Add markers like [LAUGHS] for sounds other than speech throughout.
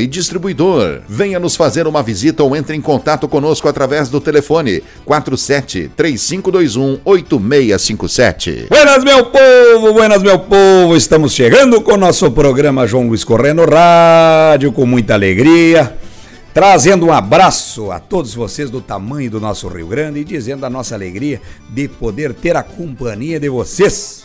e distribuidor. Venha nos fazer uma visita ou entre em contato conosco através do telefone 47 3521 8657. Buenas, meu povo, buenas, meu povo. Estamos chegando com o nosso programa João Luiz Correndo Rádio com muita alegria. Trazendo um abraço a todos vocês do tamanho do nosso Rio Grande e dizendo a nossa alegria de poder ter a companhia de vocês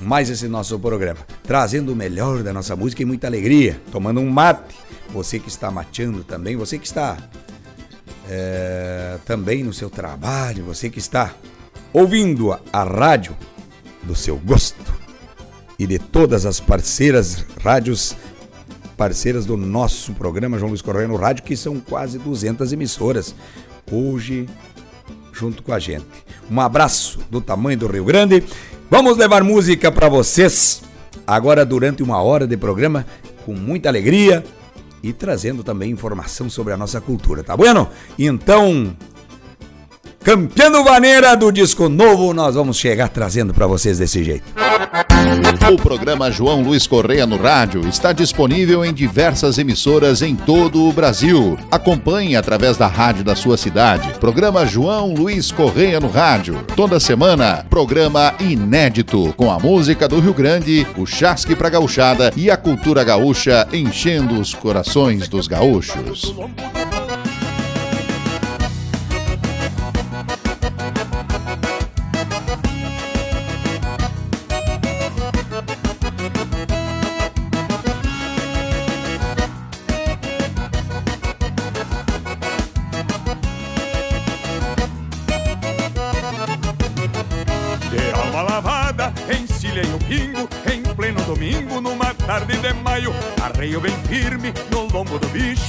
mais esse nosso programa, trazendo o melhor da nossa música e muita alegria, tomando um mate. Você que está mateando também, você que está é, também no seu trabalho, você que está ouvindo a, a rádio do seu gosto e de todas as parceiras rádios parceiras do nosso programa João Luiz Correia no rádio, que são quase 200 emissoras hoje junto com a gente. Um abraço do tamanho do Rio Grande Vamos levar música para vocês agora durante uma hora de programa com muita alegria e trazendo também informação sobre a nossa cultura, tá bueno? Então, Campeão Vaneira do disco novo, nós vamos chegar trazendo para vocês desse jeito. O programa João Luiz Correia no Rádio está disponível em diversas emissoras em todo o Brasil. Acompanhe através da rádio da sua cidade. Programa João Luiz Correia no Rádio. Toda semana, programa inédito com a música do Rio Grande, o chasque pra gauchada e a cultura gaúcha enchendo os corações dos gaúchos.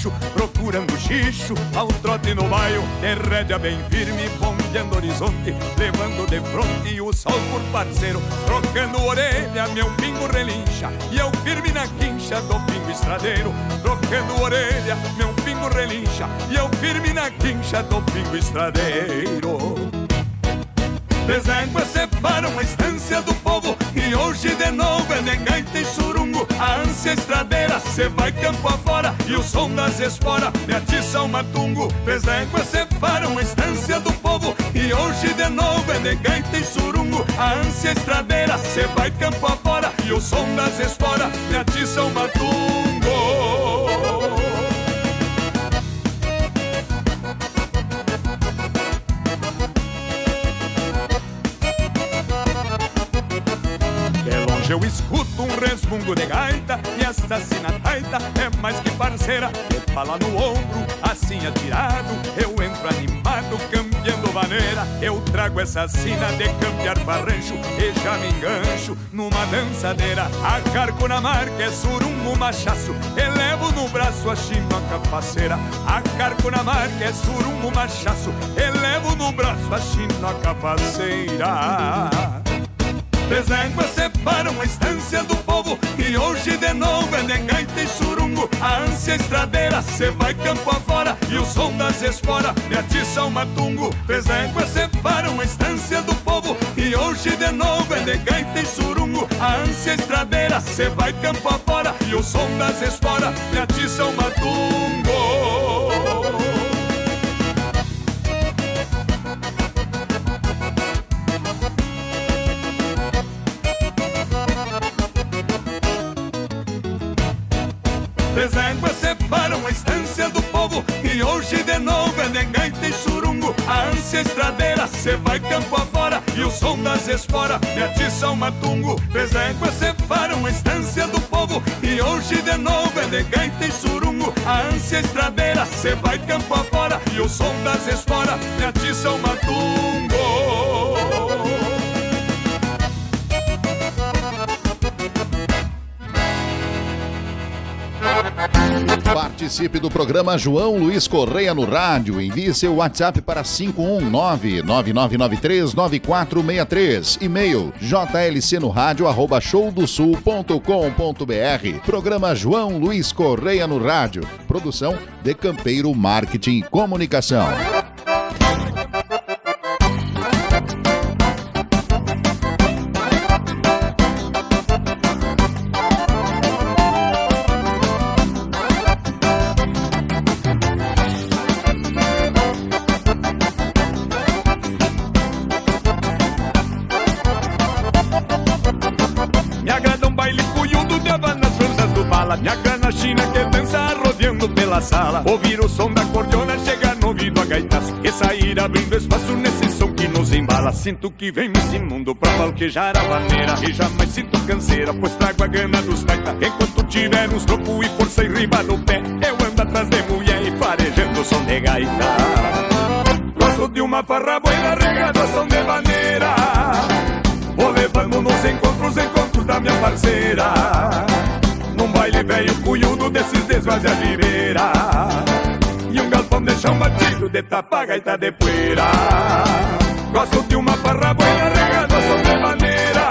Bicho, procurando xixo ao trote no baio. De bem firme, bombeando horizonte, levando de fronte o sol por parceiro. Trocando orelha, meu pingo relincha, e eu firme na quincha do pingo estradeiro. Trocando orelha, meu pingo relincha, e eu firme na quincha do pingo estradeiro. Três éguas separam a estância do povo E hoje de novo é negaita e A ânsia estradeira, cê vai campo afora. E o som das esporas me atiça o matungo. Três éguas separam a estância do povo. E hoje de novo é negaita e surungo. A ânsia estradeira, cê vai campo afora. E o som das esporas me atiça o matungo Hoje eu escuto um resmungo de gaita E essa taita. É mais que parceira E fala no ombro, assim atirado. Eu entro animado, cambiando maneira. Eu trago essa sina de cambiar barrancho E já me engancho numa dançadeira. Acarco na marca, é surungo machaço Elevo no braço a chima capaceira Acarco na marca, é surungo machaço Elevo no braço a china capaceira Três separam a estância do povo E hoje de novo é de e surungo. A ânsia estradeira, cê vai campo afora E o som das esporas me atiça o matungo. Três separam a estância do povo E hoje de novo é de e surungo. A ânsia estradeira, cê vai campo afora E o som das esporas me atiça o matungo a estância do povo E hoje de novo é de gaita e surungo. A ânsia estradeira, cê vai campo afora E o som das esporas me atiça o matungo. Fez égua separa uma estância do povo E hoje de novo é de gaita e surungo. A ânsia estradeira, cê vai campo afora E o som das esporas me atiça o matungo Participe do programa João Luiz Correia no rádio. Envie seu WhatsApp para 519-9993-9463. E-mail jlcnoradio arroba showdosul.com.br. Programa João Luiz Correia no rádio. Produção de Campeiro Marketing e Comunicação. Sala. Ouvir o som da cordiona chegar no ouvido a gaitaço E sair abrindo espaço nesse som que nos embala. Sinto que vem nesse mundo pra falquejar a maneira. E jamais sinto canseira, pois trago a gana dos taita Enquanto tiver uns troco e força e riba no pé Eu ando atrás de mulher e farejando o som de gaita. Gosto de uma farra regada som de maneira. Vou levando nos encontros, encontros da minha parceira num baile velho cunhudo desses desvazia de beira E um galpão de chão batido de tapa gaita de poeira. Gosto de uma farra buena regada sobre maneira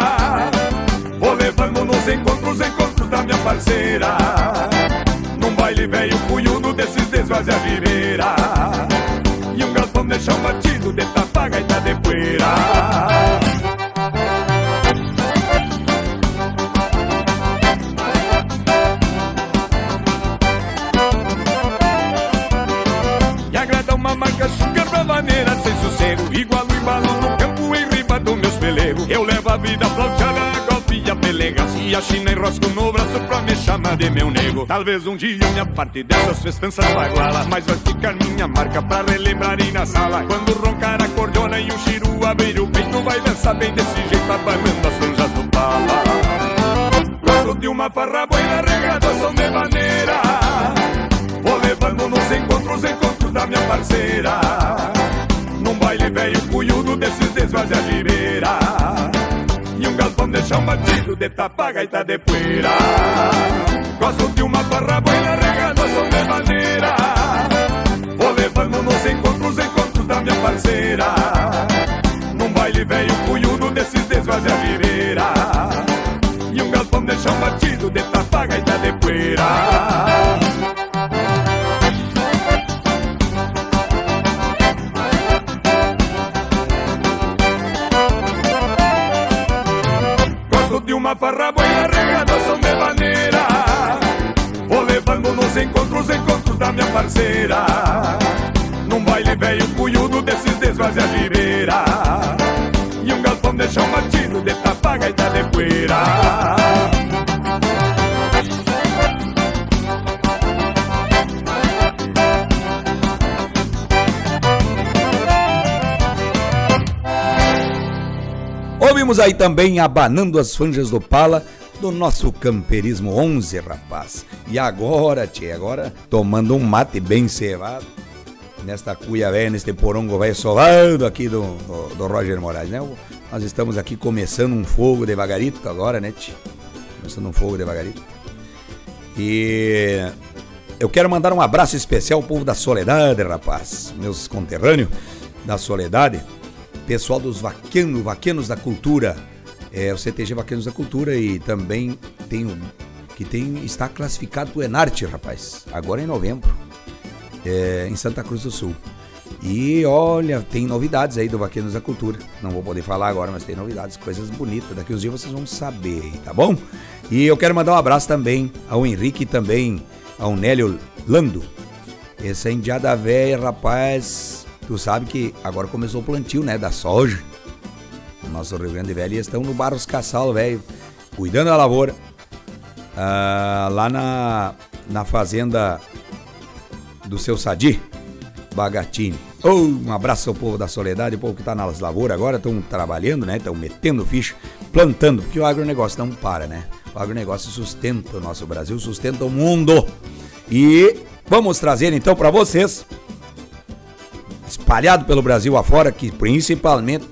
Vou levando nos encontros, encontros da minha parceira. Num baile velho cunhudo desses desvazia de beira E um galpão de chão batido de tapa gaita de poeira a china enrosco no braço pra me chamar de meu nego. Talvez um dia minha parte dessas festanças baguala Mas vai ficar minha marca pra relembrar aí na sala. Quando roncar a cordiona e o chiru abrir o peito Vai dançar bem desse jeito, abanando as franjas do pala. Gosto de uma farra boa regada, som de maneira. Vou levando nos encontros, encontros da minha parceira. Num baile velho cunhudo desses desvazia de beira E um galpão de chão batido de tapa gaita de poeira Gosto de uma barra boina regada som de maneira Vou levando nos encontros, encontros da minha parceira Num baile velho cunhudo desses desvazia de beira E um galpão de chão batido de tapa gaita de poeira farra boa regada som de maneira Vou levando nos encontros, encontros da minha parceira. Num baile velho cunhudo desses desvazia de beira E um galpão de chão batido de tapa gaita de poeira Ouvimos aí também abanando as franjas do pala do nosso camperismo 11, rapaz. E agora, tchê, agora tomando um mate bem cevado, nesta cuia velha, neste porongo velho solado aqui do, do, do, Roger Moraes, né? Nós estamos aqui começando um fogo devagarito agora, né, tchê? Começando um fogo devagarito. E eu quero mandar um abraço especial ao povo da Soledade, rapaz. Meus conterrâneos da Soledade pessoal dos vaquenos, vaquenos da cultura, é o CTG Vaquenos da Cultura e também tem o que tem está classificado o Enarte, rapaz, agora em novembro, é, em Santa Cruz do Sul. E olha, tem novidades aí do Vaquenos da Cultura. Não vou poder falar agora, mas tem novidades, coisas bonitas. Daqui uns dias vocês vão saber, tá bom? E eu quero mandar um abraço também ao Henrique também ao Nélio Lando. Essa indiada velha, rapaz, Tu sabe que agora começou o plantio, né, da soja. No nosso Rio Grande Velho e estão no Barros Cassal, velho, cuidando da lavoura. Ah, lá na, na fazenda do seu Sadi, Bagatini. Oh, um abraço ao povo da Soledade, o povo que está nas lavouras agora, estão trabalhando, né? Estão metendo ficha, plantando, porque o agronegócio não para, né? O agronegócio sustenta o nosso Brasil, sustenta o mundo. E vamos trazer então para vocês, espalhado pelo Brasil afora, que principalmente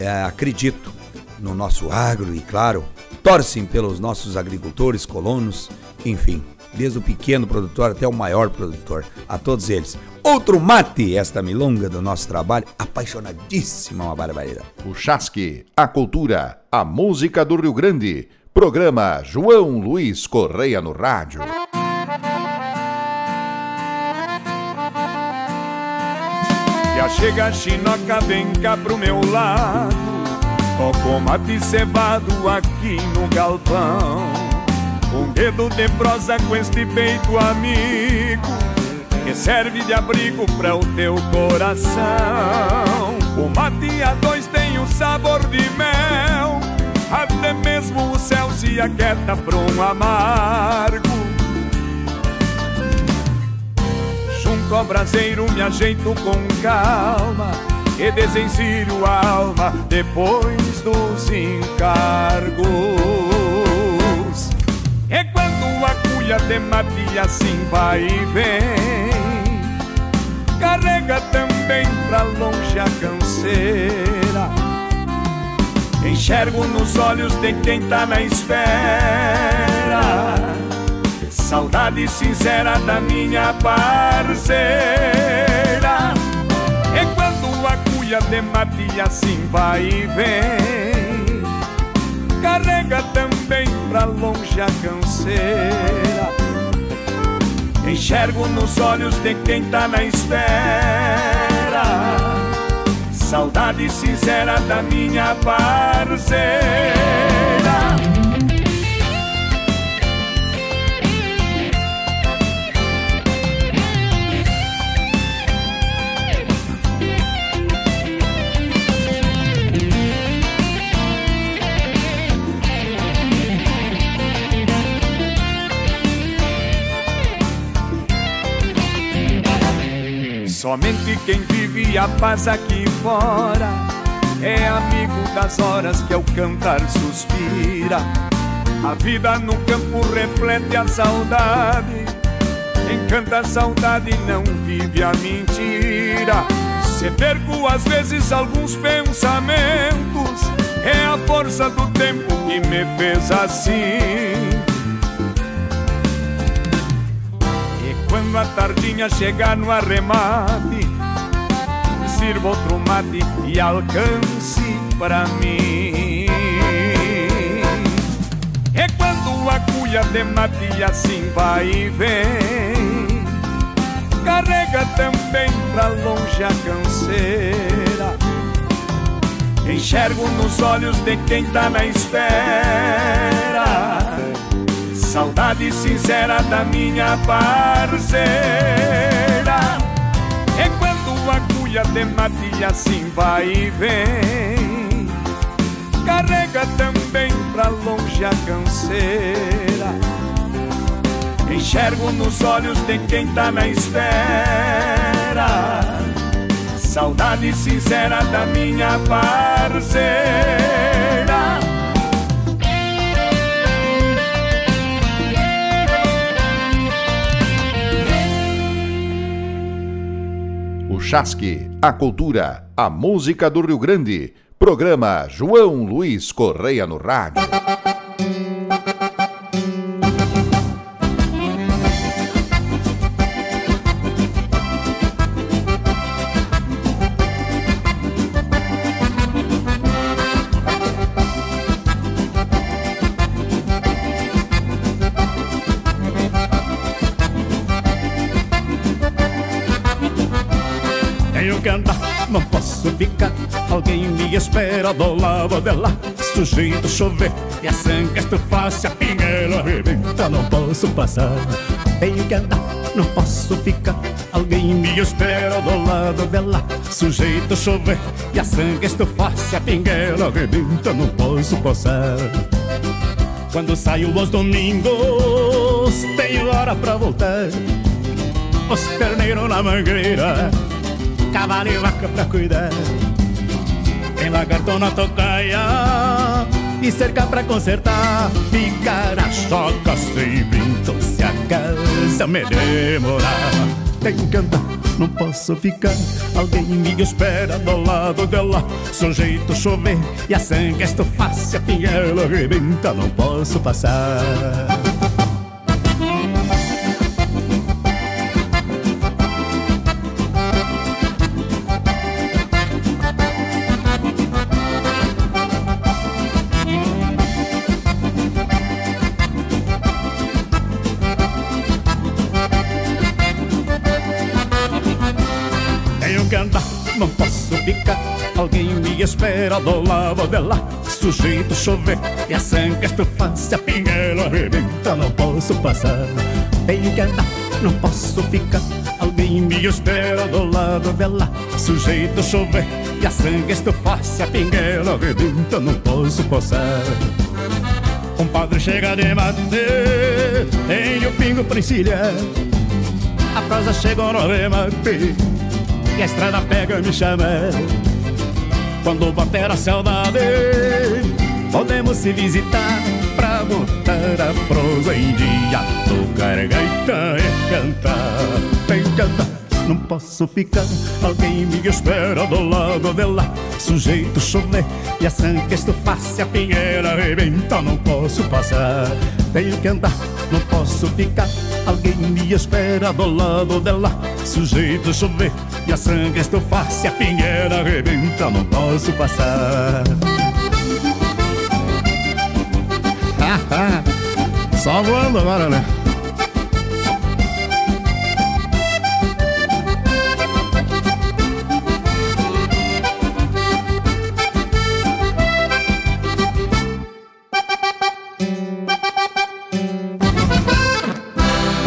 é, acredito no nosso agro e, claro, torcem pelos nossos agricultores, colonos, enfim, desde o pequeno produtor até o maior produtor, a todos eles. Outro mate, esta milonga do nosso trabalho, apaixonadíssima, uma barbaridade. O Chasque, a cultura, a música do Rio Grande. Programa João Luiz Correia no Rádio. Chega chinoca, vem cá pro meu lado. Toco mate cevado aqui no galpão. Um dedo de prosa com este peito amigo Que serve de abrigo para o teu coração. O mate a dois tem o sabor de mel. Até mesmo o céu se aquieta pra um amargo junto ao braseiro me ajeito com calma e desencilho a alma depois dos encargos. É quando a cuia de mate assim vai e vem, carrega também pra longe a canseira. Enxergo nos olhos de quem tá na espera Saudade sincera da minha parceira. É quando a cuia de mate assim vai e vem Carrega também pra longe a canseira. Enxergo nos olhos de quem tá na espera. Saudade sincera da minha parceira Somente quem vive a paz aqui fora é amigo das horas que ao cantar suspira. A vida no campo reflete a saudade. Quem canta a saudade não vive a mentira. Se perco às vezes alguns pensamentos, é a força do tempo que me fez assim. Quando a tardinha chegar no arremate. Sirva outro mate e alcance pra mim. É quando a cuia de mate assim vai e vem Carrega também pra longe a canseira. Enxergo nos olhos de quem tá na espera Saudade sincera da minha parceira. É quando a cuia de mate assim vai e vem Carrega também pra longe a canseira. Enxergo nos olhos de quem tá na espera. Saudade sincera da minha parceira O Chasque, a cultura, a música do Rio Grande. Programa João Luiz Correia no Rádio. Dela. Sujeito chover e a sangue estufar. Se a pinguela arrebenta, não posso passar. Tenho que andar, não posso ficar. Alguém me espera do lado dela. Sujeito chover e a sangue estufar. Se a pinguela arrebenta, não posso passar. Quando saio aos domingos, tenho hora pra voltar. Os terneiros na mangueira cavalo e vaca pra cuidar. Tem lagarto na tocaia e cerca pra consertar. Ficar a choca sempre, então se a casa me demorar. Tenho que andar, não posso ficar. Alguém me espera do lado dela. Sujeito chover e a sangue estufar. Se a pinhela rebenta, não posso passar. Espera do lado dela. Sujeito chover e a sangue estufa Se a pinguela arrebenta não posso passar. Tenho que andar, não posso ficar. Alguém me espera do lado dela. Sujeito chover e a sangue estufa Se a pinguela arrebenta não posso passar. Compadre chega de mate o pingo pra encilhar. A prosa chegou no remate E a estrada pega me chama quando bater a saudade Podemos se visitar Pra botar a prosa em dia. Tocar gaita e cantar Tem cantar não posso ficar. Alguém me espera do lado dela Sujeito chover e a sangue estufar Se a pinheira arrebenta não posso passar. Tenho que andar, não posso ficar. Alguém me espera do lado dela Sujeito chover e a sangue estufar Se a pinheira arrebenta não posso passar. Só voando agora, né?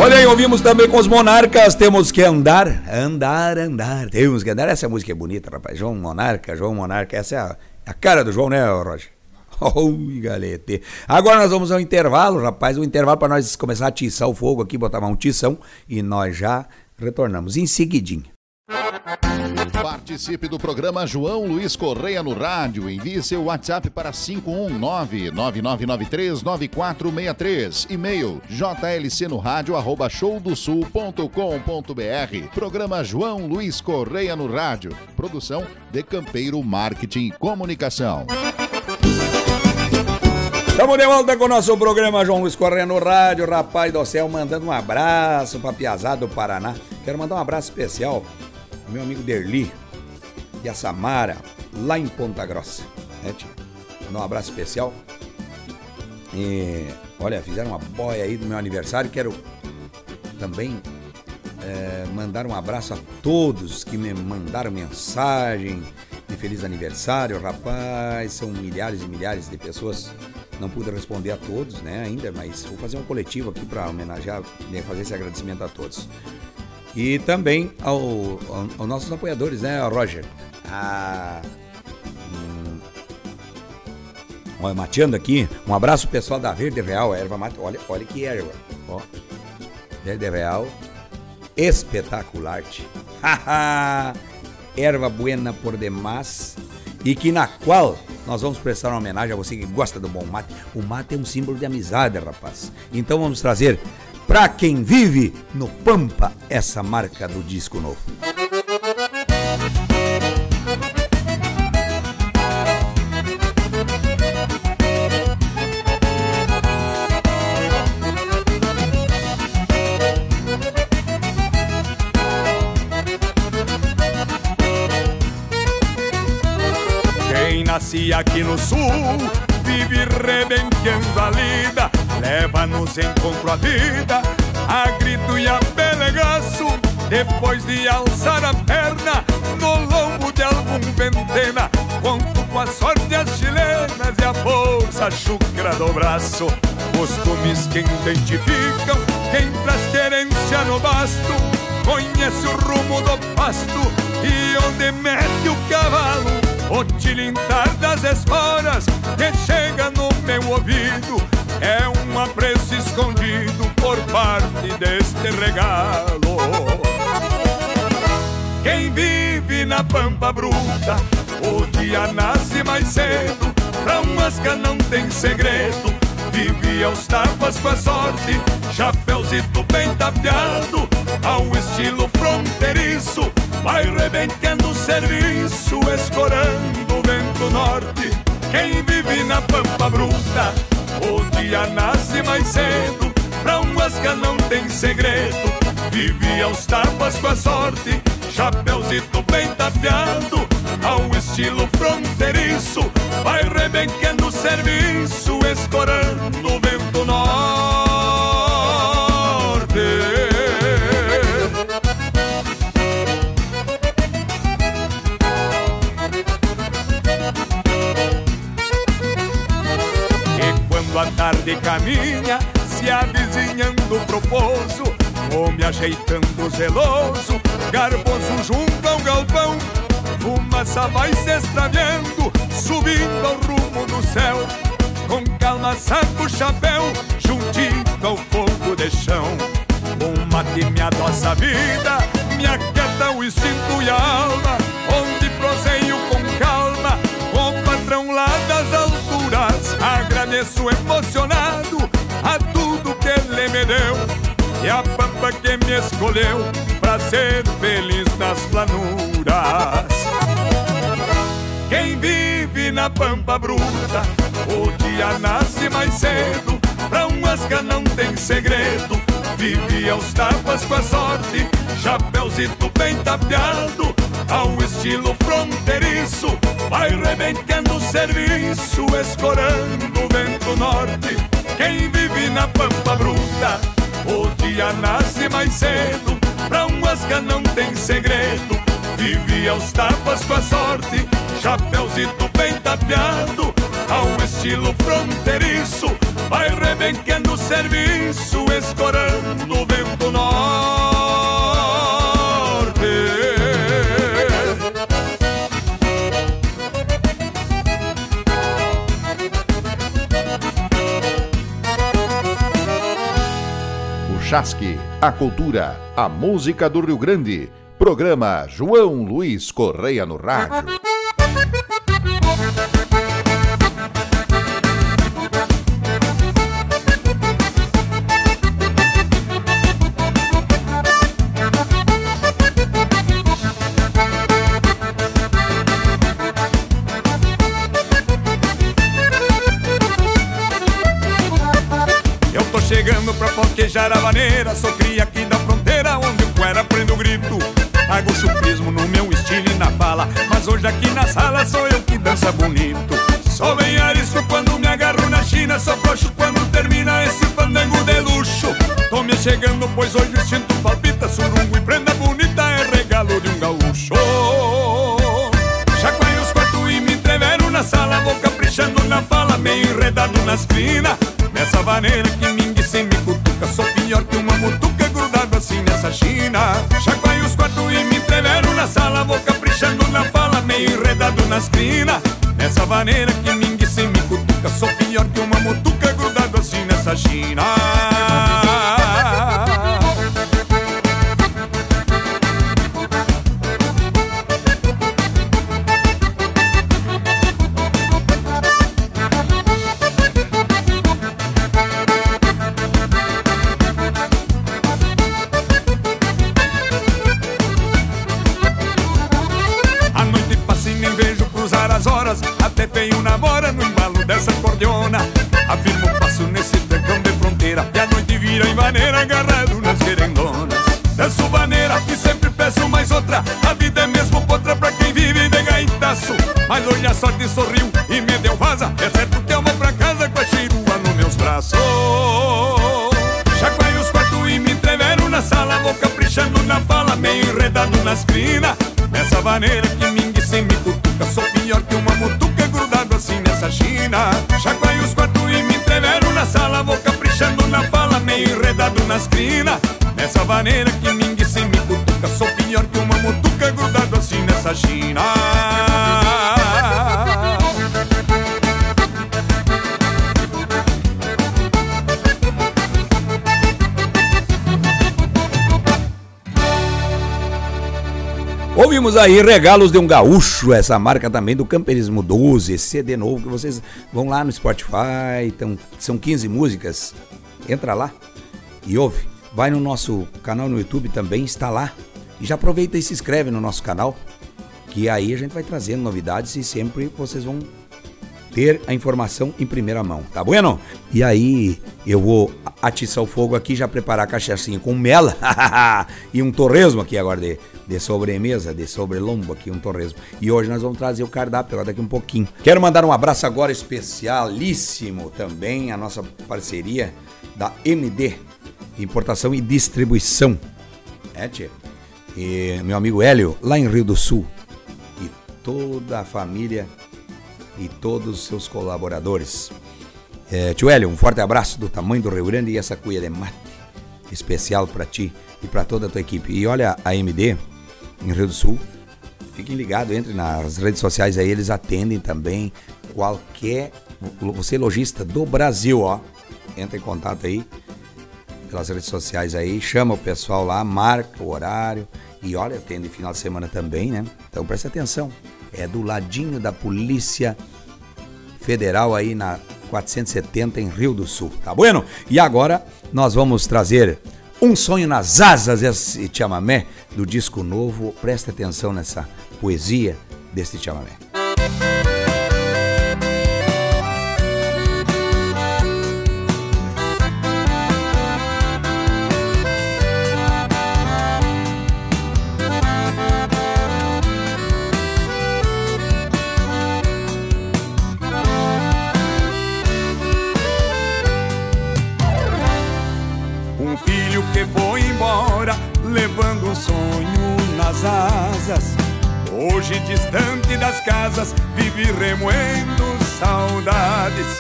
Olha aí, ouvimos também com os monarcas, temos que andar, andar, andar, temos que andar. Essa música é bonita, rapaz. João Monarca, João Monarca, essa é a, a cara do João, né, Roger? [LAUGHS] Oi, galete. Agora nós vamos ao intervalo, rapaz. O intervalo para nós começar a atiçar o fogo aqui, botar um tição e nós já retornamos em seguidinho. Participe do programa João Luiz Correia no rádio. Envie seu WhatsApp para 519-9993-9463. E-mail jlcnoradio.showdosul.com.br. Programa João Luiz Correia no rádio. Produção de Campeiro Marketing e Comunicação. Estamos de volta com o nosso programa João Luiz Correia no rádio. Rapaz do céu, mandando um abraço para Piazada do Paraná. Quero mandar um abraço especial meu amigo Derli e a Samara, lá em Ponta Grossa. Né, um abraço especial. E, olha, fizeram uma boia aí do meu aniversário. Quero também é, mandar um abraço a todos que me mandaram mensagem de feliz aniversário. Rapaz, são milhares e milhares de pessoas. Não pude responder a todos, né, ainda, mas vou fazer um coletivo aqui para homenagear, né, fazer esse agradecimento a todos. E também ao, ao, aos nossos apoiadores, né, Roger? Ah, hum, olha, mateando aqui, um abraço pessoal da Verde Real, erva mate, olha, olha que erva, ó, Verde Real, espetacular, [LAUGHS] erva buena por demais, e que na qual nós vamos prestar uma homenagem a você que gosta do bom mate. O mate é um símbolo de amizade, rapaz. Então vamos trazer para quem vive no Pampa, essa marca do disco novo. Nasce aqui no sul vive rebenqueando a lida Leva-nos encontro a vida A grito e a pelegaço Depois de alçar a perna No lombo de algum ventena Conto com a sorte as chilenas E a força chucra do braço Costumes que identificam Quem traz querência no basto Conhece o rumo do pasto E onde mete o cavalo o tilintar das esporas que chega no meu ouvido é um apreço escondido por parte deste regalo. Quem vive na pampa bruta, o dia nasce mais cedo, pra um asca não tem segredo. Vive aos tapas com a sorte, chapéuzito bem tapeado, ao estilo fronteiriço, vai rebentando o serviço, escorando o vento norte. Quem vive na pampa bruta, o dia nasce mais cedo, pra um asca não tem segredo. Vive aos tapas com a sorte, chapéuzito bem tapeado, ao estilo fronteiriço, vai rebenquendo o serviço, escorando o vento norte. E quando a tarde caminha, se avizinhando pro pouso, Homem ajeitando zeloso, garboso junto ao galpão. Fumaça vai se extraviando, subindo ao rumo do céu. Com calma saca o chapéu, juntinho ao fogo de chão. Um mate me adoça a vida, me aquieta o instinto e a alma. Onde proseio com calma, com patrão lá das alturas. Agradeço emocionado a tudo que ele me deu e a pampa que me escolheu pra ser feliz nas planuras. Quem vive na pampa bruta, o dia nasce mais cedo, pra um asca não tem segredo. Vive aos tapas com a sorte, chapéuzito bem tapeado, ao estilo fronteiriço, vai rebentando o serviço, escorando o vento norte. Quem vive na pampa bruta, o dia nasce mais cedo, pra um asca não tem segredo. Vive aos tapas com a sorte, chapéuzito bem tapeado, ao estilo fronteiriço, vai rebenquendo o serviço, escorando o vento norte. Chasque, a cultura, a música do Rio Grande. Programa João Luiz Correia no Rádio. Foquejar a vaneira Sou cria aqui da fronteira onde o cuera prende o grito. Hago chupismo no meu estilo e na fala Mas hoje aqui na sala sou eu que dança bonito. Sou bem arisco quando me agarro na China Sou frouxo quando termina esse fandango de luxo. Tô me chegando pois hoje o cinto palpita Surungo e prenda bonita é regalo de um gaúcho. Chacoalho os quartos e me entrevero na sala Vou caprichando na fala, meio enredado nas crinas Nessa vaneira china Chacoalho os quartos e me entrevero na sala Vou caprichando na fala, meio enredado nas crinas Nessa vaneira que ninguém sem me cutuca Sou pior que uma mutuca grudado assim nessa china enredado nas crinas Nessa vaneira que ninguém sem me cutuca. Sou pior que uma mutuca grudado assim nessa china. Chacoalho os quartos e me entrevero na sala Vou caprichando na fala, meio enredado nas crinas Nessa vaneira que ninguém sem me cutuca. Sou pior que uma mutuca grudado assim nessa china Ouvimos aí Regalos de um Gaúcho, essa marca também do Camperismo 12, CD novo que vocês vão lá no Spotify, então, são 15 músicas. Entra lá e ouve. Vai no nosso canal no YouTube também, está lá. E já aproveita e se inscreve no nosso canal, que aí a gente vai trazendo novidades e sempre vocês vão ter a informação em primeira mão, tá bueno? E aí eu vou atiçar o fogo aqui, já preparar a cachaçinha com mela [LAUGHS] e um torresmo aqui agora de, de sobremesa, de sobrelombo aqui, um torresmo. E hoje nós vamos trazer o cardápio agora daqui um pouquinho. Quero mandar um abraço agora especialíssimo também a nossa parceria da MD, Importação e Distribuição. É, tia? E meu amigo Hélio, lá em Rio do Sul. E toda a família e todos os seus colaboradores. É, tio Hélio, um forte abraço do tamanho do Rio Grande e essa cuia de mate especial para ti e para toda a tua equipe. E olha a MD em Rio do Sul. Fiquem ligados, entre nas redes sociais aí, eles atendem também qualquer você lojista do Brasil, ó. Entra em contato aí pelas redes sociais aí, chama o pessoal lá, marca o horário e olha, atende final de semana também, né? Então preste atenção é do ladinho da Polícia Federal aí na 470 em Rio do Sul, tá bueno? E agora nós vamos trazer Um Sonho nas Asas, esse chamamé do disco novo. Presta atenção nessa poesia deste chamamé. Remoendo saudades.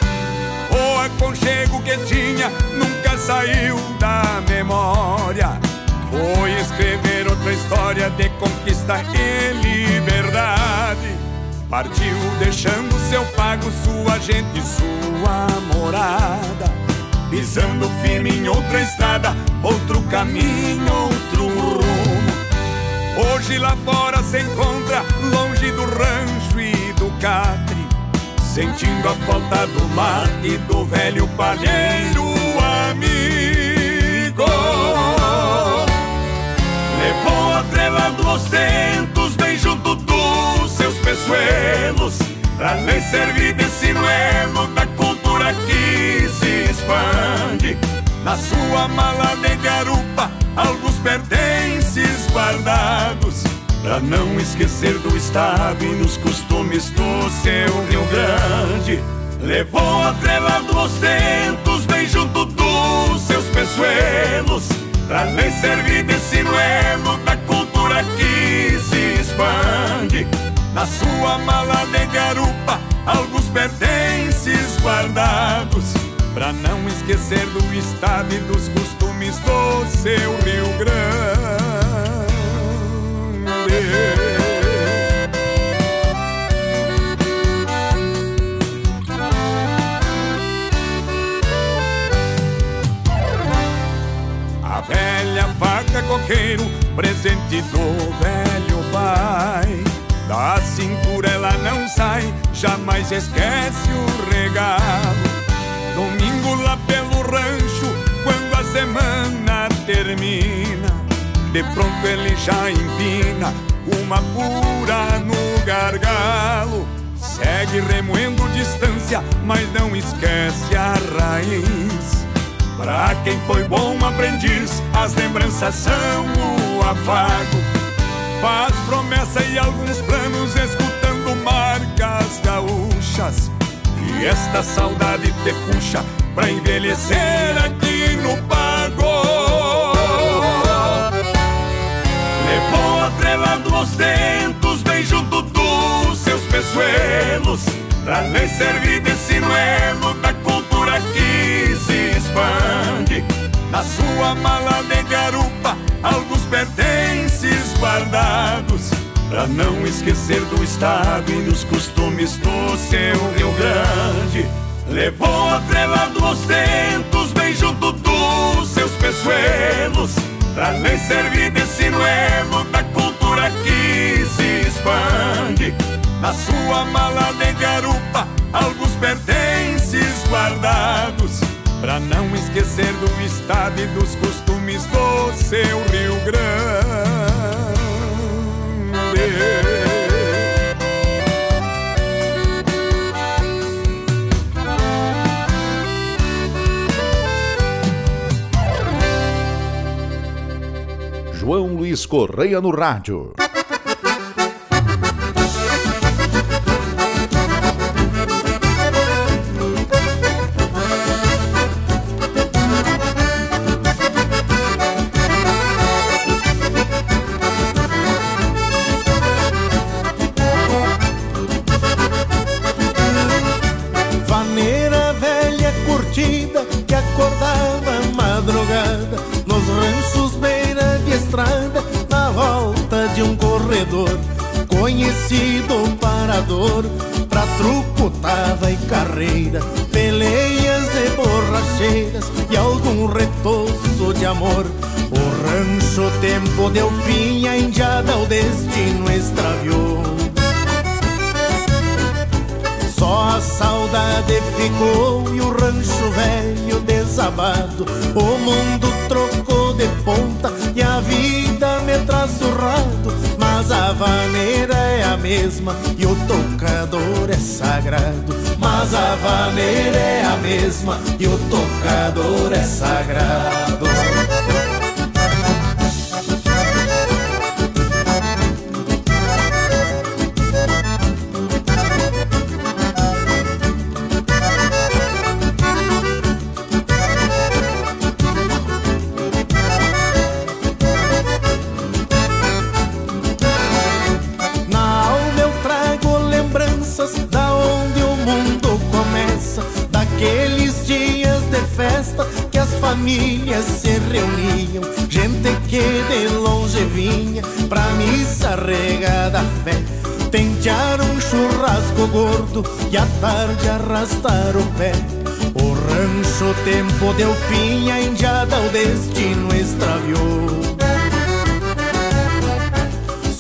O aconchego que tinha nunca saiu da memória. Foi escrever outra história de conquista e liberdade. Partiu deixando seu pago, sua gente sua morada. Pisando firme em outra estrada, outro caminho, outro rumo. Hoje lá fora se encontra, longe do rancho sentindo a falta do mar e do velho palheiro amigo. Levou atrelando os tentos bem junto dos seus peçoelos, pra lhe servir de sinuelo da cultura que se expande. Na sua mala de garupa, não esquecer do estado e nos costumes do seu Rio Grande Levou atrelado os tentos bem junto dos seus peçoelos Pra lhe servir de sinuelo da cultura que se expande Na sua mala de garupa, alguns pertences guardados Pra não esquecer do estado e dos costumes do seu Rio Grande. A velha vaca coqueiro, presente do velho pai. Da cintura ela não sai, jamais esquece o regalo Domingo lá pelo rancho, quando a semana termina, de pronto ele já empina uma pura no gargalo. Segue remoendo distância, mas não esquece a raiz. Pra quem foi bom aprendiz, as lembranças são o afago. Faz promessa e alguns planos, escutando marcas gaúchas e esta saudade te puxa pra envelhecer aqui no pago. Levou atrelando os dentos bem junto dos seus peçoelos, pra lhe servir de sinuelo da cultura que se expande. Na sua mala de garupa, alguns pertences guardados Pra não esquecer do estado e dos costumes do seu Rio Grande Levou atrelado os tentos bem junto dos seus peçoelos Lhe servir de sinuelo da cultura que se expande. Na sua mala de garupa, alguns pertences guardados. Pra não esquecer do estado e dos costumes do seu Rio Grande. João Luiz Correia no rádio. Conhecido parador. Pra truco tava e carreira peleias e borracheiras e algum retoço de amor. O rancho tempo deu fim a indiada o destino extraviou. Só a saudade ficou e o rancho velho desabado. O mundo trocou mesma e o tocador é sagrado. Mas a vaneira é a mesma e o tocador é sagrado. E à tarde arrastar o pé. O rancho tempo deu fim, a indiada o destino extraviou.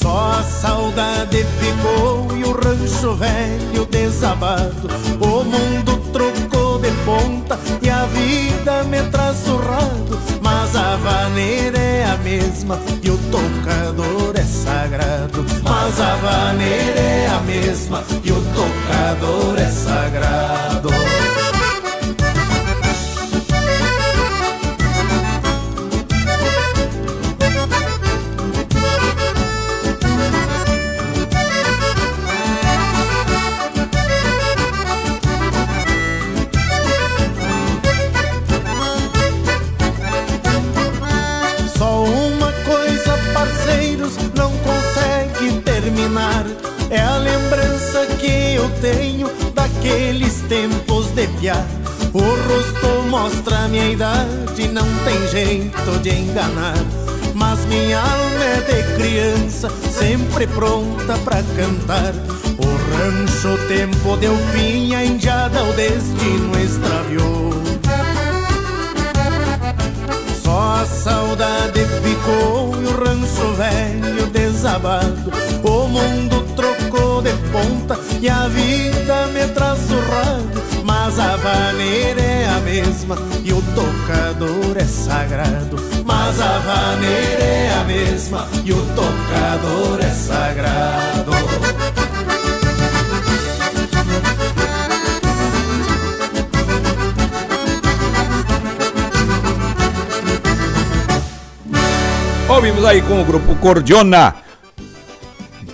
Só a saudade ficou e o rancho velho desabado. O mundo trocou de ponta e a vida me traz surrado. Mas a vaneira mesma e o tocador é sagrado. Mas a vaneira é a mesma e o tocador é sagrado. Tenho daqueles tempos de piar. O rosto mostra minha idade, não tem jeito de enganar. Mas minha alma é de criança, sempre pronta pra cantar. O rancho, o tempo deu fim, a indiada o destino extraviou. Só a saudade ficou e o rancho velho desabado. O mundo de ponta e a vida me traz surrado. Mas a vaneira é a mesma e o tocador é sagrado. Mas a vaneira é a mesma e o tocador é sagrado. Ouvimos aí com o grupo Cordiona,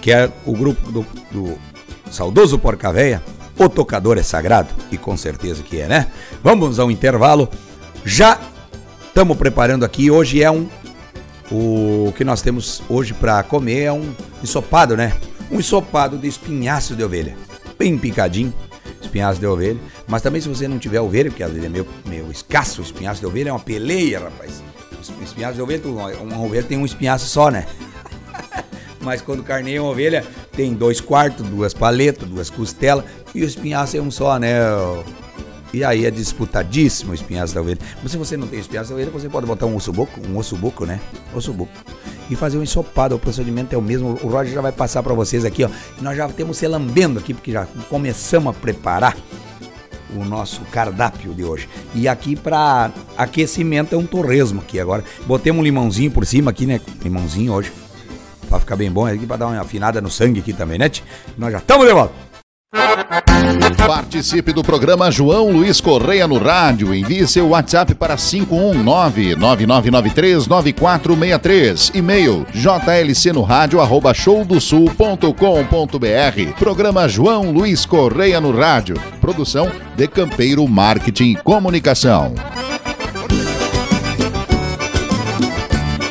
que é o grupo do, do saudoso Porca Véia. O tocador é sagrado, e com certeza que é, né? Vamos ao intervalo. Já estamos preparando aqui. Hoje é um. O que nós temos hoje para comer é um ensopado, né? Um ensopado de espinhaço de ovelha. Bem picadinho, espinhaço de ovelha. Mas também se você não tiver ovelha, porque às vezes é meio, meio escasso espinhaço de ovelha, é uma peleia, rapaz. Espinhaço de ovelha, uma ovelha tem um espinhaço só, né? Mas quando carneia uma ovelha, tem dois quartos, duas paletas, duas costelas, e o espinhaço é um só, né? E aí é disputadíssimo o espinhaço da ovelha. Mas se você não tem espinhaço da ovelha, você pode botar um osso buco, um osso buco, né? Osso buco. e fazer um ensopado. O procedimento é o mesmo. O Roger já vai passar para vocês aqui, ó. Nós já temos se lambendo aqui, porque já começamos a preparar o nosso cardápio de hoje. E aqui para aquecimento é um torresmo aqui agora. Botei um limãozinho por cima aqui, né? Limãozinho hoje. Pra ficar bem bom aqui, pra dar uma afinada no sangue aqui também, né? Nós já estamos de volta. Participe do programa João Luiz Correia no rádio. Envie seu WhatsApp para 519-9993-9463. E-mail jlcnoradio.showdosul.com.br. Programa João Luiz Correia no rádio. Produção de Campeiro Marketing e Comunicação.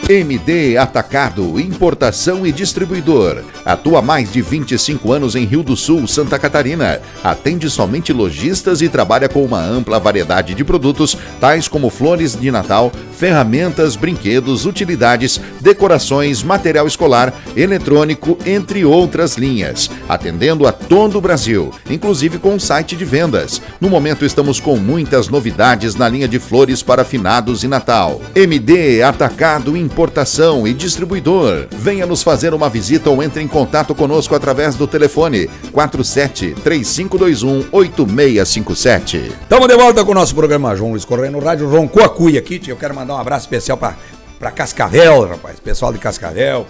MD Atacado, importação e distribuidor. Atua mais de 25 anos em Rio do Sul, Santa Catarina. Atende somente lojistas e trabalha com uma ampla variedade de produtos, tais como flores de Natal, ferramentas, brinquedos, utilidades, decorações, material escolar, eletrônico, entre outras linhas. Atendendo a todo o Brasil, inclusive com site de vendas. No momento estamos com muitas novidades na linha de flores para finados e Natal. MD Atacado Importação e Distribuidor. Venha nos fazer uma visita ou entre em contato conosco através do telefone 47 3521 8657. Estamos de volta com o nosso programa João Luiz Correia no rádio João Coacuia aqui. Eu quero mandar um abraço especial para Cascavel, rapaz. Pessoal de Cascavel.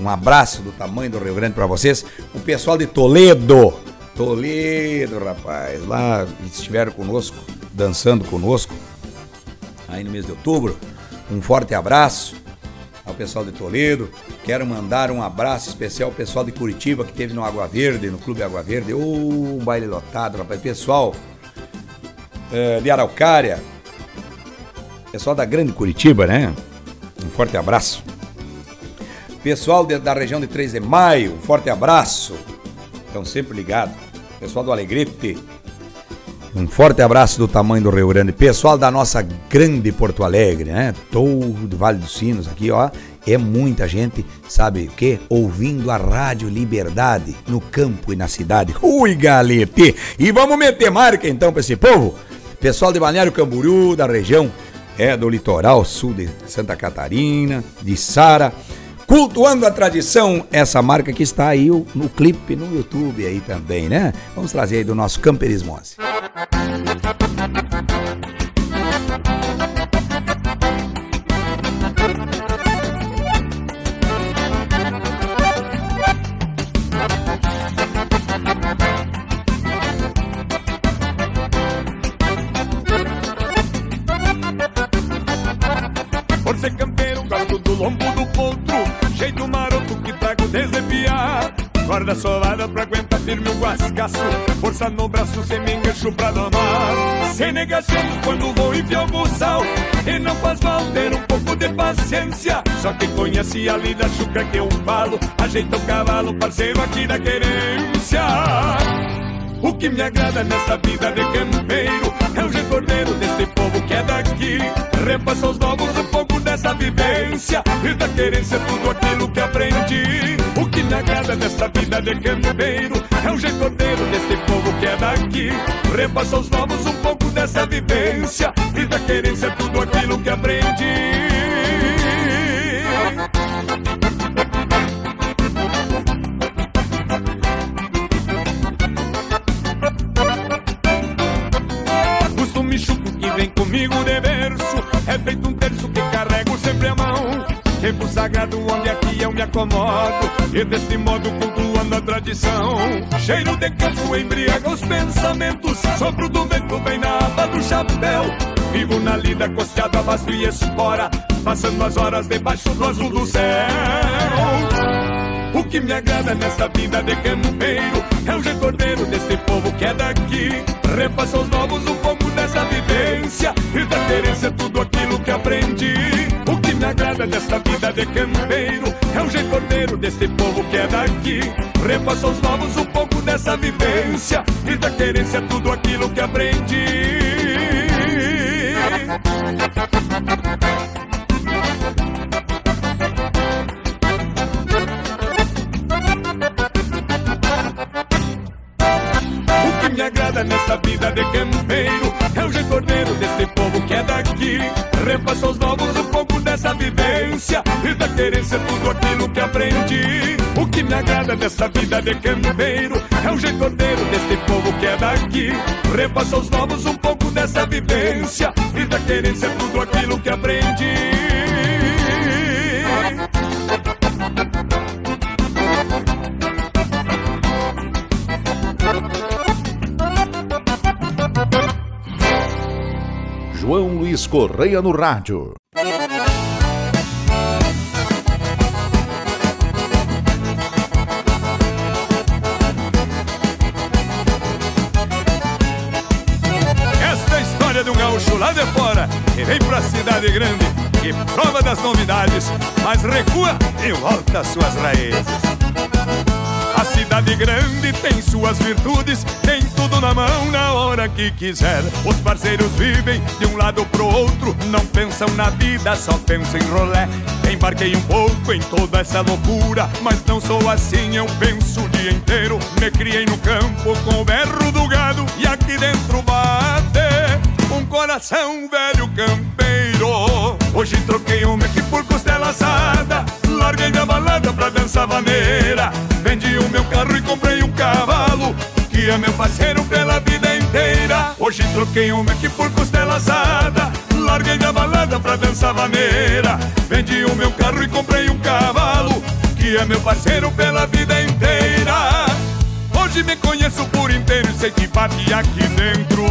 Um abraço do tamanho do Rio Grande para vocês. O pessoal de Toledo. Toledo, rapaz. Lá estiveram conosco, dançando conosco. Aí no mês de outubro. Um forte abraço ao pessoal de Toledo. Quero mandar um abraço especial ao pessoal de Curitiba que teve no Água Verde, no Clube Água Verde. Oh, um baile lotado, rapaz. Pessoal é, de Araucária, pessoal da Grande Curitiba, né? Um forte abraço. Pessoal de, da região de 3 de Maio, um forte abraço. Estão sempre ligados. Pessoal do Alegrete, um forte abraço do tamanho do Rio Grande. Pessoal da nossa grande Porto Alegre, né? Todo Vale dos Sinos aqui, ó. É muita gente, sabe o quê? Ouvindo a Rádio Liberdade no campo e na cidade. Ui, galete! E vamos meter marca então pra esse povo? Pessoal de Balneário Camboriú, da região é do litoral sul de Santa Catarina, de Sara, cultuando a tradição, essa marca que está aí no clipe no YouTube aí também, né? Vamos trazer aí do nosso Camperismo 11. Piar. Guarda sovada pra aguentar firme o guascaço. Força no braço, sem me engancho pra domar. Sem negação quando vou enfiar o buçal. E não faz mal ter um pouco de paciência. Só quem conhece a lida chuca que eu falo. Ajeita o cavalo, parceiro aqui da querência. O que me agrada nesta vida de campeiro é o recordeiro deste povo que é daqui. Repassa aos novos um pouco dessa vivência e da querência tudo aquilo que aprendi. O que me agrada nesta vida de campeiro é o recordeiro deste povo que é daqui. Repassa aos novos um pouco dessa vivência e da querência tudo aquilo que aprendi. Costume chuco que vem comigo de verso É feito Tempo sagrado onde aqui eu me acomodo. E desse modo cultuando a tradição Cheiro de campo embriaga os pensamentos. Sopro do vento vem na aba do chapéu. Vivo na lida costeado a vasto e espora Passando as horas debaixo do azul do céu o que me agrada nesta vida de campeiro é o recordeiro deste povo que é daqui. Repassa aos novos um pouco dessa vivência e da querência tudo aquilo que aprendi. O que me agrada nesta vida de campeiro é o recordeiro deste povo que é daqui. Repassa aos novos um pouco dessa vivência e da querência tudo aquilo que aprendi. Agrada nesta vida de campeiro é o recordeiro deste povo que é daqui. Repassa aos novos um pouco dessa vivência e da querência tudo aquilo que aprendi. O que me agrada dessa vida de campeiro é o jeito ordeiro deste povo que é daqui. Repassa aos novos um pouco dessa vivência e da querência tudo aquilo que aprendi. João Luiz Correia no rádio. Esta é a história de um gaúcho lá de fora que vem pra cidade grande e prova das novidades, mas recua e volta às suas raízes. A cidade grande tem suas virtudes, tem tudo na mão na hora que quiser. Os parceiros vivem de um lado pro outro, não pensam na vida, só pensam em rolé. Embarquei um pouco em toda essa loucura, mas não sou assim, eu penso o dia inteiro. Me criei no campo com o berro do gado e aqui dentro bate um coração velho campeiro. Hoje troquei um Mac por costela assada, larguei da balada pra dançar vaneira. Vendi o meu carro e comprei um cavalo Que é meu parceiro pela vida inteira. Hoje troquei um Mac por costela assada Larguei da balada pra dançar vaneira Vendi o meu carro e comprei um cavalo Que é meu parceiro pela vida inteira. Hoje me conheço por inteiro e sei que bate aqui dentro.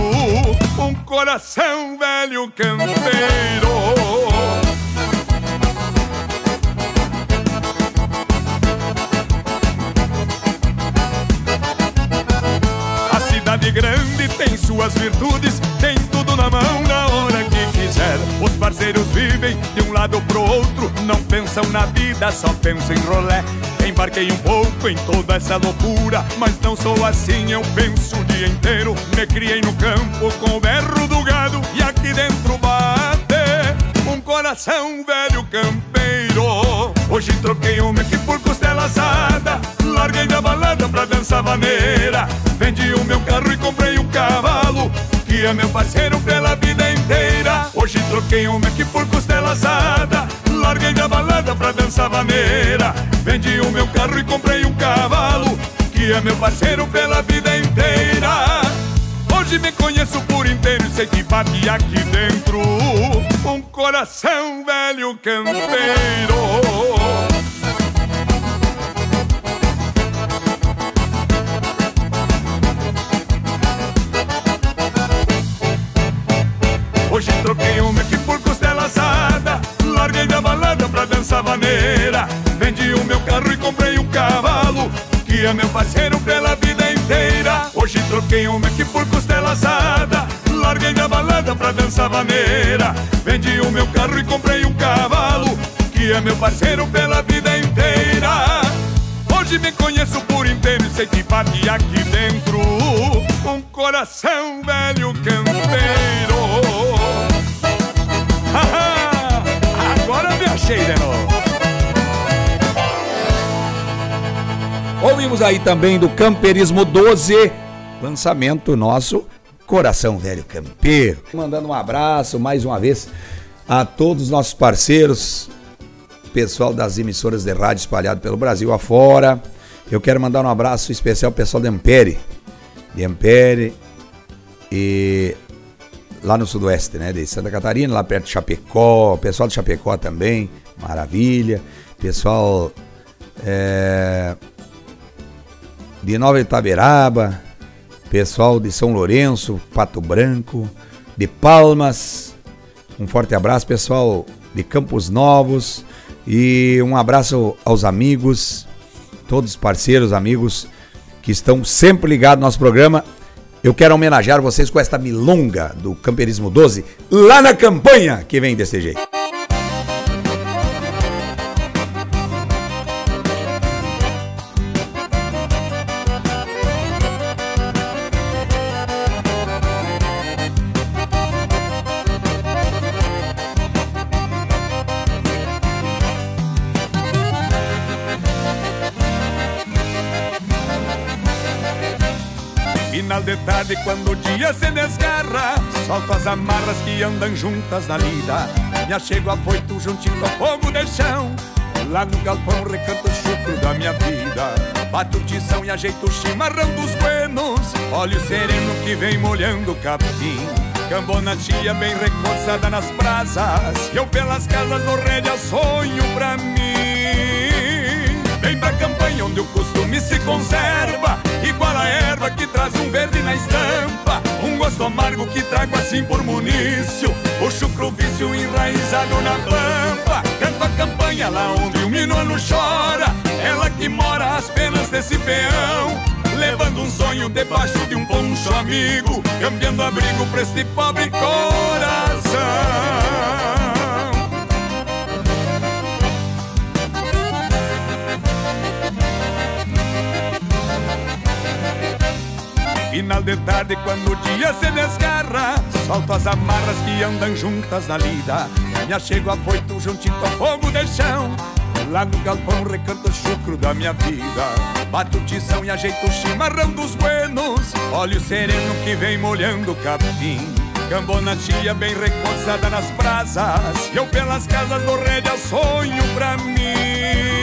Um coração velho campeiro cidade grande tem suas virtudes, tem tudo na mão na hora que quiser. Os parceiros vivem de um lado pro outro, não pensam na vida, só pensam em rolé. Embarquei um pouco em toda essa loucura, mas não sou assim, eu penso o dia inteiro. Me criei no campo com o berro do gado e aqui dentro bate um coração velho campeiro. Hoje troquei um Mac por costela assada, larguei da balada pra dançar vaneira. Vendi o meu carro e comprei um cavalo Que é meu parceiro pela vida inteira. Hoje troquei um Mac por costela assada. Larguei da balada pra dançar vaneira Vendi o meu carro e comprei um cavalo Que é meu parceiro pela vida inteira. Hoje me conheço por inteiro e sei que bate aqui dentro. Um coração velho campeiro troquei um Mac por costela assada Larguei da balada pra dançar vaneira Vendi o meu carro e comprei um cavalo Que é meu parceiro pela vida inteira. Hoje troquei um Mac por costela assada Larguei da balada pra dançar vaneira Vendi o meu carro e comprei um cavalo Que é meu parceiro pela vida inteira. Hoje me conheço por inteiro e sei que bate aqui dentro Um coração velho campeiro Novo. Ouvimos aí também do Camperismo 12, lançamento nosso Coração Velho Campeiro. Mandando um abraço mais uma vez a todos os nossos parceiros, pessoal das emissoras de rádio espalhado pelo Brasil afora. Eu quero mandar um abraço especial ao pessoal de Ampere, de Ampere e lá no sudoeste, né, de Santa Catarina, lá perto de Chapecó, pessoal de Chapecó também, maravilha, pessoal é, de Nova Itaberaba, pessoal de São Lourenço, Pato Branco, de Palmas, um forte abraço, pessoal de Campos Novos. E um abraço aos amigos, todos os parceiros, amigos que estão sempre ligados no nosso programa. Eu quero homenagear vocês com esta milonga do Camperismo 12 lá na campanha que vem desse jeito. Quando o dia se desgarra, solto as amarras que andam juntas na lida. Me achego afoito juntinho ao fogo de chão Lá no galpão recanto o chucro da minha vida. Bato tição e ajeito o chimarrão dos buenos Olho sereno que vem molhando o capim. Cambona tia bem recoçada nas brasas E eu pelas casas do rédea sonho pra mim Vem pra campanha onde o costume se conserva. Igual a erva que traz um verde na estampa. Um gosto amargo que trago assim por munício. O chucro vício enraizado na pampa. Canto a campanha lá onde o minuano chora. Ela que mora às penas desse peão. Levando um sonho debaixo de um poncho amigo. Cambiando abrigo pra este pobre coração Final de tarde, quando o dia se desgarra, solto as amarras que andam juntas na lida. Me achego afoito juntinho ao fogo de chão. Lá no galpão recanto o chucro da minha vida. Bato tição e ajeito o chimarrão dos buenos. Olho sereno que vem molhando o capim. Cambona tia bem recoçada nas brasas. E eu pelas casas do rédea sonho pra mim.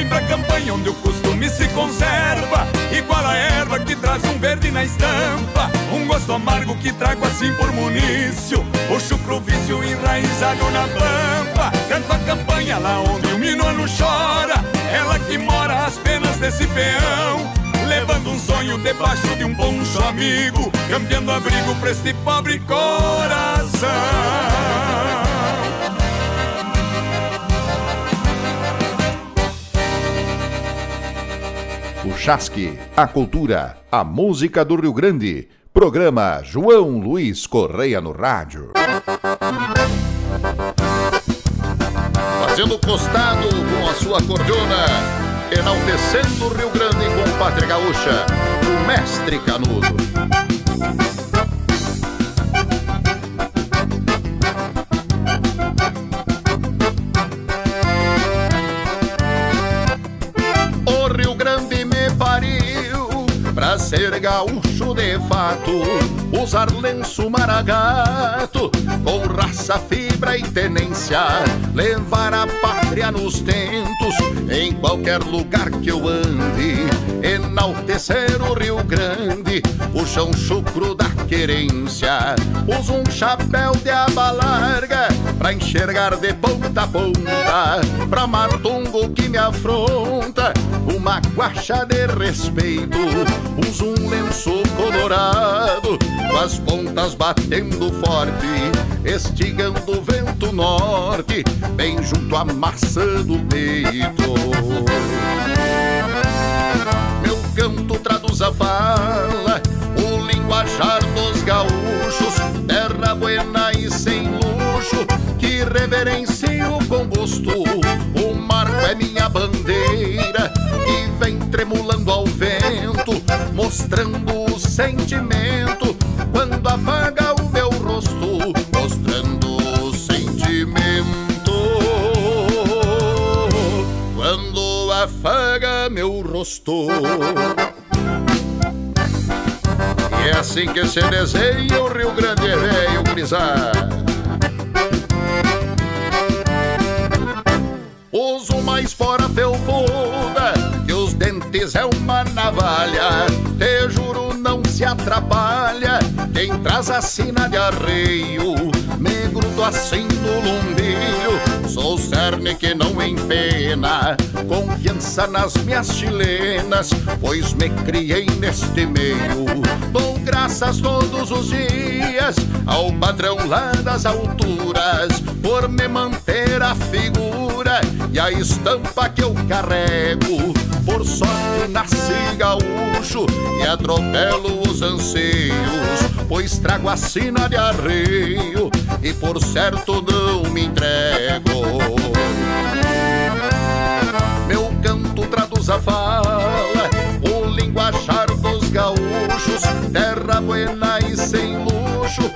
Vem pra campanha onde o costume se conserva. Igual a erva que traz um verde na estampa. Um gosto amargo que trago assim por munício. O chucro vício enraizado na pampa. Canto a campanha lá onde o minuano chora. Ela que mora às penas desse peão. Levando um sonho debaixo de um poncho amigo. Cambiando abrigo pra este pobre coração O Chasque, a cultura, a música do Rio Grande. Programa João Luiz Correia no rádio. Fazendo costado com a sua cordona, enaltecendo o Rio Grande com pátria gaúcha, o mestre Canudo. Ser gaúcho de fato, usar lenço maragato, com raça, fibra e tenência, levar a pátria nos tentos, em qualquer lugar que eu ande, enaltecer o Rio Grande, o chão chucro da querência, uso um chapéu de aba larga, pra enxergar de ponta a ponta, pra matungo que me afronta, uma guacha de respeito, uso um lenço colorado, com as pontas batendo forte, estigando o vento norte, bem junto à maçã do peito. Meu canto traduz a fala, o linguajar dos gaúchos, terra buena e sem luxo, que reverencio com gosto. O marco é minha bandeira e vem tremulando ao vento, mostrando o sentimento E é assim que se desenha o Rio Grande é velho, gurizada. Uso uma espora felpuda Que os dentes é uma navalha. Te juro não se atrapalha. Quem traz a sina de arreio Grudo assim no lumbilho Sou cerne que não empena Confiança nas minhas chilenas Pois me criei neste meio. Dou graças todos os dias Ao padrão lá das alturas Por me manter a figura e a estampa que eu carrego. Por sorte nasci gaúcho e atropelo os anseios, pois trago a sina de arreio e por certo não me entrego. Meu canto traduz a fala, o linguajar dos gaúchos, terra buena e sem luxo,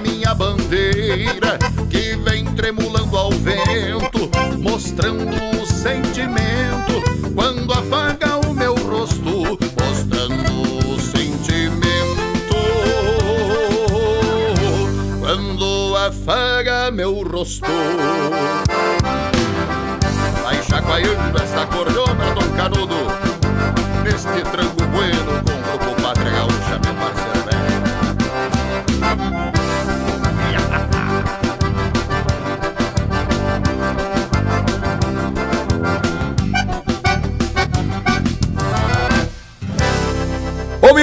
minha bandeira que vem tremulando ao vento, mostrando o sentimento quando afaga o meu rosto, mostrando o sentimento quando afaga meu rosto. Vai chacoalhando essa cordona, Dom Canudo, neste tranco bueno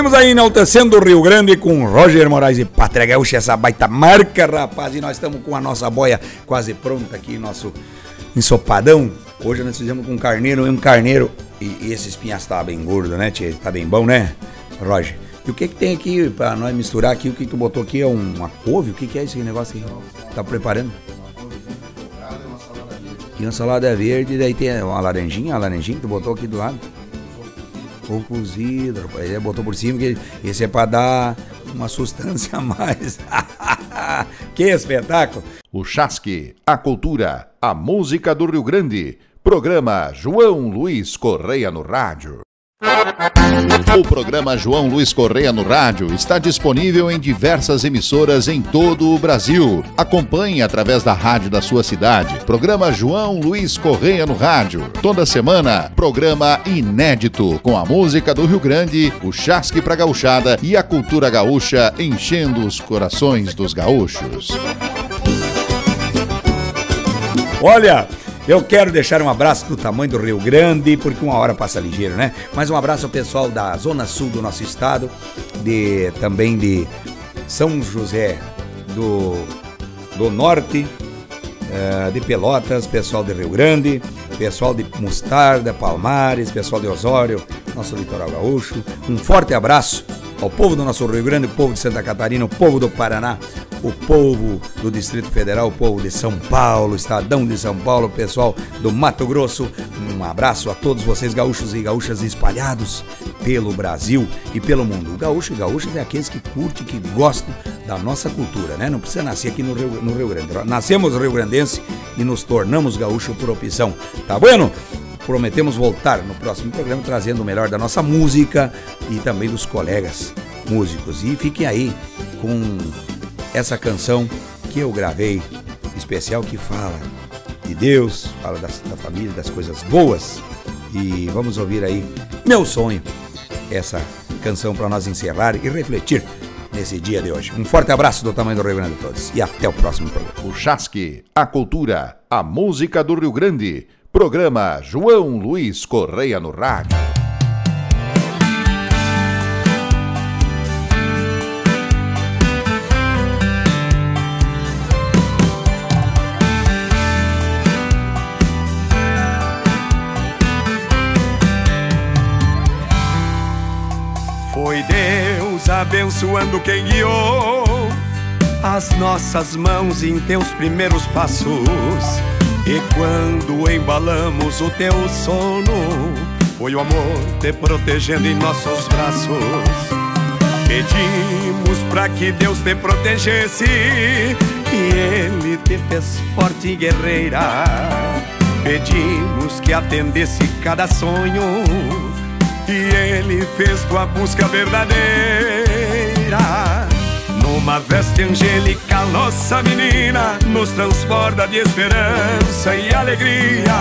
Ouvimos aí enaltecendo o Rio Grande com Roger Moraes e Pátria Gaúcha, essa baita marca, rapaz. E nós estamos com a nossa boia quase pronta aqui, nosso ensopadão. Hoje nós fizemos com carneiro e um carneiro. E, e esse espinhaço tá bem gordo, né, tia? Tá bem bom, né, Roger? E o que que tem aqui pra nós misturar aqui? O que tu botou aqui? É um- uma couve? O que que é esse negócio aí? Tá preparando? E uma salada verde, daí tem uma laranjinha, a laranjinha que tu botou aqui do lado. Ovo cozido. Ele botou por cima, que esse é pra dar uma sustância a mais. [LAUGHS] que espetáculo! O Chasque, a cultura, a música do Rio Grande. Programa João Luiz Correia no Rádio. O programa João Luiz Correia no Rádio está disponível em diversas emissoras em todo o Brasil. Acompanhe através da rádio da sua cidade. Programa João Luiz Correia no Rádio. Toda semana, programa inédito com a música do Rio Grande, o chasque pra gauchada e a cultura gaúcha enchendo os corações dos gaúchos. Olha, eu quero deixar um abraço do tamanho do Rio Grande, porque uma hora passa ligeiro, né? Mas um abraço ao pessoal da Zona Sul do nosso estado, de também de São José do, do Norte, eh, de Pelotas, pessoal de Rio Grande, pessoal de Mostarda, Palmares, pessoal de Osório, nosso litoral gaúcho. Um forte abraço ao povo do nosso Rio Grande, o povo de Santa Catarina, o povo do Paraná, o povo do Distrito Federal, o povo de São Paulo, Estadão de São Paulo, pessoal do Mato Grosso. Um abraço a todos vocês, gaúchos e gaúchas espalhados pelo Brasil e pelo mundo. Gaúcho e gaúchas é aqueles que curtem, que gostam da nossa cultura, né? Não precisa nascer aqui no Rio, no Rio Grande. Nascemos rio-grandense e nos tornamos gaúcho por opção. Tá bueno? Prometemos voltar no próximo programa trazendo o melhor da nossa música e também dos colegas músicos. E fiquem aí com essa canção que eu gravei, especial que fala de Deus, fala da família, das coisas boas. E vamos ouvir aí Meu Sonho, essa canção para nós encerrar e refletir nesse dia de hoje. Um forte abraço do tamanho do Rio Grande a todos e até o próximo programa. O Chasque, a cultura, a música do Rio Grande. Programa João Luiz Correia no Rádio. Foi Deus abençoando quem guiou as nossas mãos em teus primeiros passos. E quando embalamos o teu sono, foi o amor te protegendo em nossos braços. Pedimos para que Deus te protegesse e Ele te fez forte e guerreira. Pedimos que atendesse cada sonho e Ele fez tua busca verdadeira. Numa veste angelical, nossa menina nos transborda de esperança e alegria.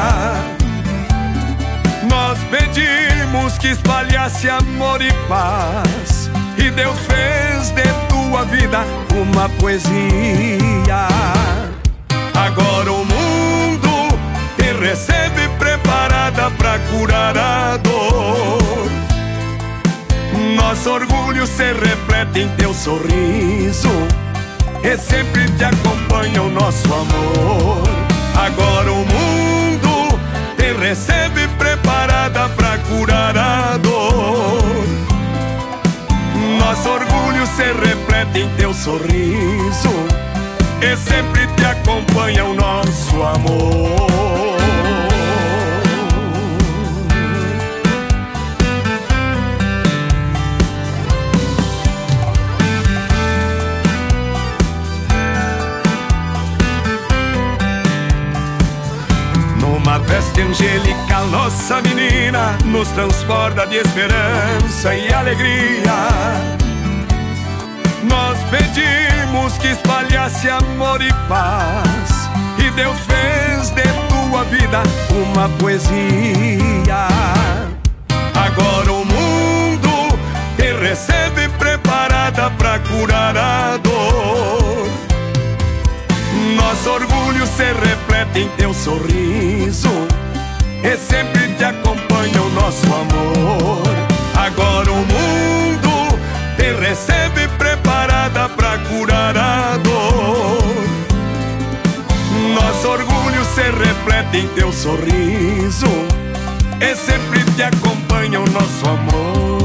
Nós pedimos que espalhasse amor e paz. E Deus fez de tua vida uma poesia. Agora o mundo te recebe preparada pra curar a dor. Nosso orgulho se reflete em teu sorriso. E sempre te acompanha o nosso amor. Agora o mundo te recebe preparada pra curar a dor. Nosso orgulho se reflete em teu sorriso E sempre te acompanha o nosso amor Angelical, nossa menina nos transporta de esperança e alegria. Nós pedimos que espalhasse amor e paz. e Deus fez de tua vida uma poesia. Agora o mundo te recebe preparada pra curar a dor. Nosso orgulho se reflete em teu sorriso e sempre te acompanha o nosso amor. Agora o mundo te recebe preparada pra curar a dor. Nosso orgulho se reflete em teu sorriso e sempre te acompanha o nosso amor.